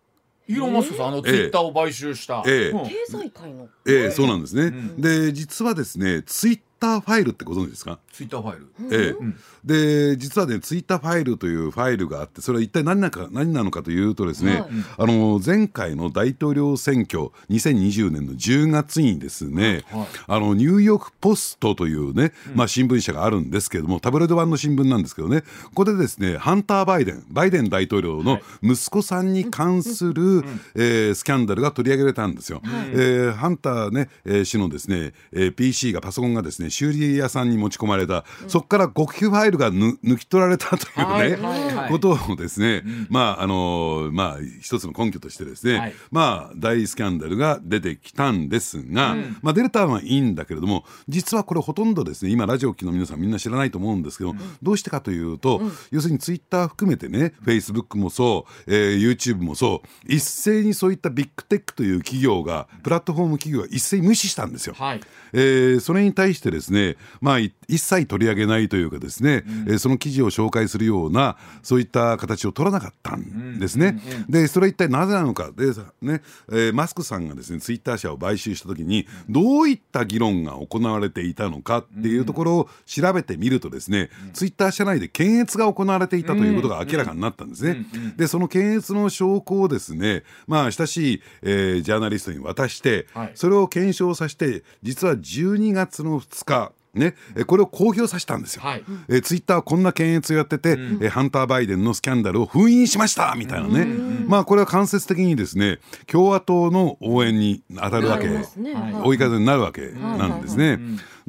A: イーロン・マスクさん、あのツイッターを買収した、
B: ええ。経済界の、
C: ええ、そうなんですね、うん、で実はですねツイッターファイルってご存知ですか？
A: ツイッターファイ
C: ル、ええ、うん、で実はねツイッターファイルというファイルがあってそれは一体何なか何なのかというとですね、はい、あの前回の大統領選挙2020年の10月にですね、はい、あのニューヨーク・ポストというね、まあ、新聞社があるんですけれどもタブロイド版の新聞なんですけどねここでですねハンター・バイデンバイデン大統領の息子さんに関する、はい、えー、スキャンダルが取り上げられたんですよ。はい、えー、ハンターね、えー、氏のですね、えー、PC がパソコンがですね修理屋さんに持ち込まれた、うん、そこから極秘ファイルが抜き取られたというね、はいはいはい、ことをですね、うん、まああのまあ一つの根拠としてですね、はい、まあ大スキャンダルが出てきたんですが、うん、まあ出れたのはいいんだけれども実はこれほとんどですね今ラジオ機の皆さんみんな知らないと思うんですけど、どうしてかというと、要するにツイッター含めてねフェイスブックもそう、えー、YouTube もそう一斉にそういったビッグテックという企業がプラットフォーム企業が一斉に無視したんですよ。はい、えー、それに対してですねまあ一切取り上げないというかですね、うん、えー、その記事を紹介するようなそういった形を取らなかったんですね。でそれは一体なぜなのか。で、ねえー、マスクさんがですねツイッター社を買収した時にどういった議論が行われていたのかっていうところを調べてみるとですね、うん、ツイッター社内で検閲が行われていたということが明らかになったんですね。でその検閲の証拠をですねまあ親しい、えー、ジャーナリストに渡して、はい、それを検証させて実は12月の2日ね、これを公表させたんですよ。はい、えツイッターはこんな検閲をやってて、うん、えハンター・バイデンのスキャンダルを封印しましたみたいなね、まあこれは間接的にですね共和党の応援に当たるわけ、ね、追い風になるわけなんですね。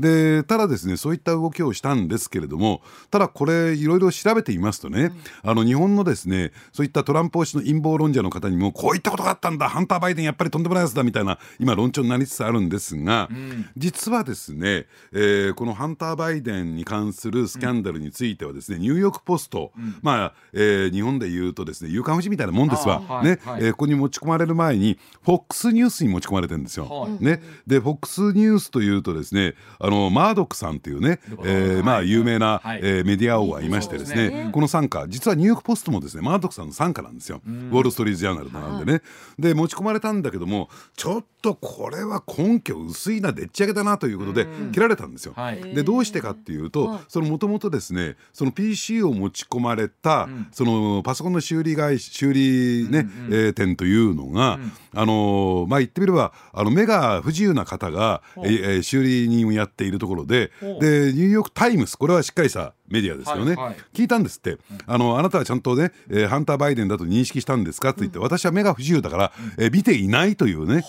C: でただですねそういった動きをしたんですけれどもただこれいろいろ調べていますとね、うん、あの日本のですねそういったトランプ推しの陰謀論者の方にもこういったことがあったんだハンター・バイデンやっぱりとんでもないやつだみたいな今論調になりつつあるんですが、うん、実はですね、えー、このハンター・バイデンに関するスキャンダルについてはですね、ニューヨーク・ポスト、うん、まあ、えー、日本でいうとですね夕刊フジみたいなもんですわ、はい、ね、はい、えー、ここに持ち込まれる前に FOX ニュースに持ち込まれてるんですよ。はい、ね、で FOX ニュースというとですねあのマードックさんというね、えー、まあ有名な、はい、えー、メディア王がいましてですね、ね、この傘下実はニューヨーク・ポストもですねマードックさんの傘下なんですよ。ウォール・ストリート・ジャーナルなんでね、で持ち込まれたんだけどもちょっとこれは根拠薄いなでっち上げだなということで切られたんですよ。でどうしてかっていうとそのもともとですねその PC を持ち込まれた、そのパソコンの修理会修理ね、えー、店というのが、あのまあ言ってみればあの目が不自由な方が、えー、修理人をやっているところででニューヨーク・タイムズこれはしっかりしたメディアですよね、はいはい、聞いたんですって、あのあなたはちゃんとね、えー、ハンター・バイデンだと認識したんですかと言って、私は目が不自由だから、えー、見ていないというね。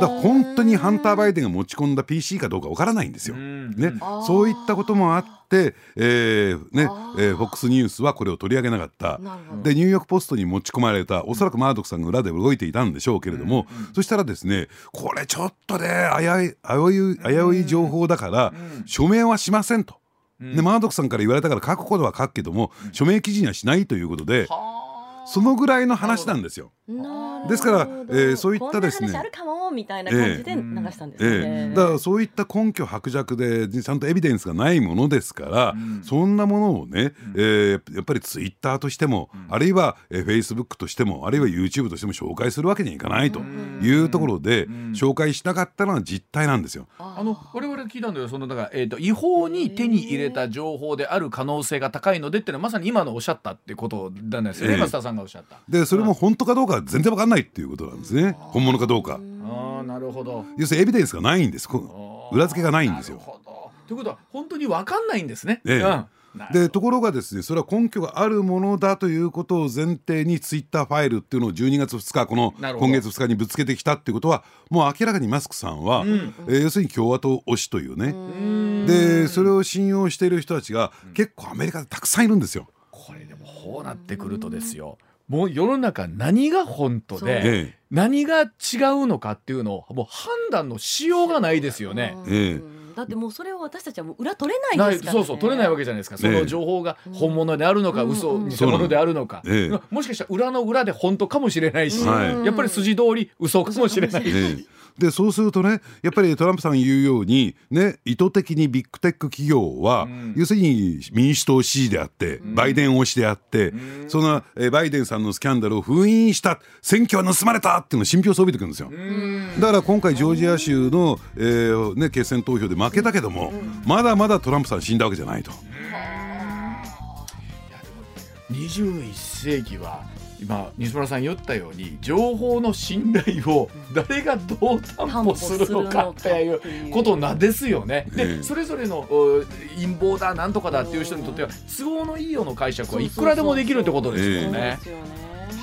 C: だ本当にハンター・バイデンが持ち込んだ PC かどうかわからないんですよ。ね、そういったこともあって、えーねえー、FOX ニュースはこれを取り上げなかった。でニューヨーク・ポストに持ち込まれたおそらくマードックさんが裏で動いていたんでしょうけれども、うんうん、そしたらですねこれちょっとね危うい危うい情報だから、署名はしませんと。でマードックさんから言われたから書くことは書くけども、署名記事にはしないということでそのぐらいの話なんですよ。ですから、えー、そういったですね。
B: あるかもみたいな感じで流したんですね、え
C: ー、だからそういった根拠薄弱でちゃんとエビデンスがないものですから、うん、そんなものをね、えー、やっぱりツイッターとしても、うん、あるいは、えー、フェイスブックとしてもあるいは YouTube としても紹介するわけにはいかないというところで、紹介しなかったのは実態なんですよ。
A: あの我々聞いたんだよそのだから、えーと、違法に手に入れた情報である可能性が高いのでっていうのはまさに今のおっしゃったってことなんですよね、えーさんがおっしゃった。
C: でそれも本当かどうか全然わかんないっていうことなんですね。本物かどうか。
A: あなるほど。
C: 要するにエビデンスがないんです裏付けがないんですよ。
A: ということは本当にわかんないんですね。
C: ええ、うん。でところがですねそれは根拠があるものだということを前提にツイッターファイルっていうのを12月2日この今月2日にぶつけてきたっていうことはもう明らかにマスクさんは、うん、えー、要するに共和党推しというね。でそれを信用している人たちが結構アメリカでたくさんいるんですよ。
A: これでもこうなってくるとですよもう世の中何が本当で何が違うのかっていうのをもう判断のしようがないですよね。
B: ええ。だってもうそれを私たちはもう裏取れないですから、
A: ね、そうそう取れないわけじゃないですか。その情報が本物であるのか、うん、嘘偽物であるのか、うん、もしかしたら裏の裏で本当かもしれないし、うん、やっぱり筋通り嘘かもしれない。し。
C: でそうするとねやっぱりトランプさん言うように、ね、意図的にビッグテック企業は、うん、要するに民主党支持であって、うん、バイデン推しであって、うん、そのえバイデンさんのスキャンダルを封印した選挙は盗まれたっていうのを信憑をそびてくるんですよ。だから今回ジョージア州の、えーね、決選投票で負けたけども、まだまだトランプさん死んだわけじゃないと。
A: 21世紀は今西村さん言ったように情報の信頼を誰がどう担保するのかっていうことなんですよね。でそれぞれの陰謀だなんとかだっていう人にとっては都合のいいような解釈はいくらでもできるってことですよね。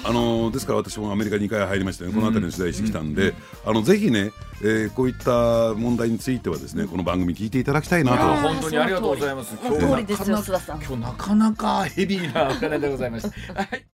C: あのですから私もアメリカ2回入りまして、ね、この辺りの取材してきたんで、うん、あのぜひね、えー、こういった問題についてはですねこの番組聞いていただきたいなと。
A: 本当にありがとうございます。今日なかなか今日なかなかヘビーなお金でございました。はい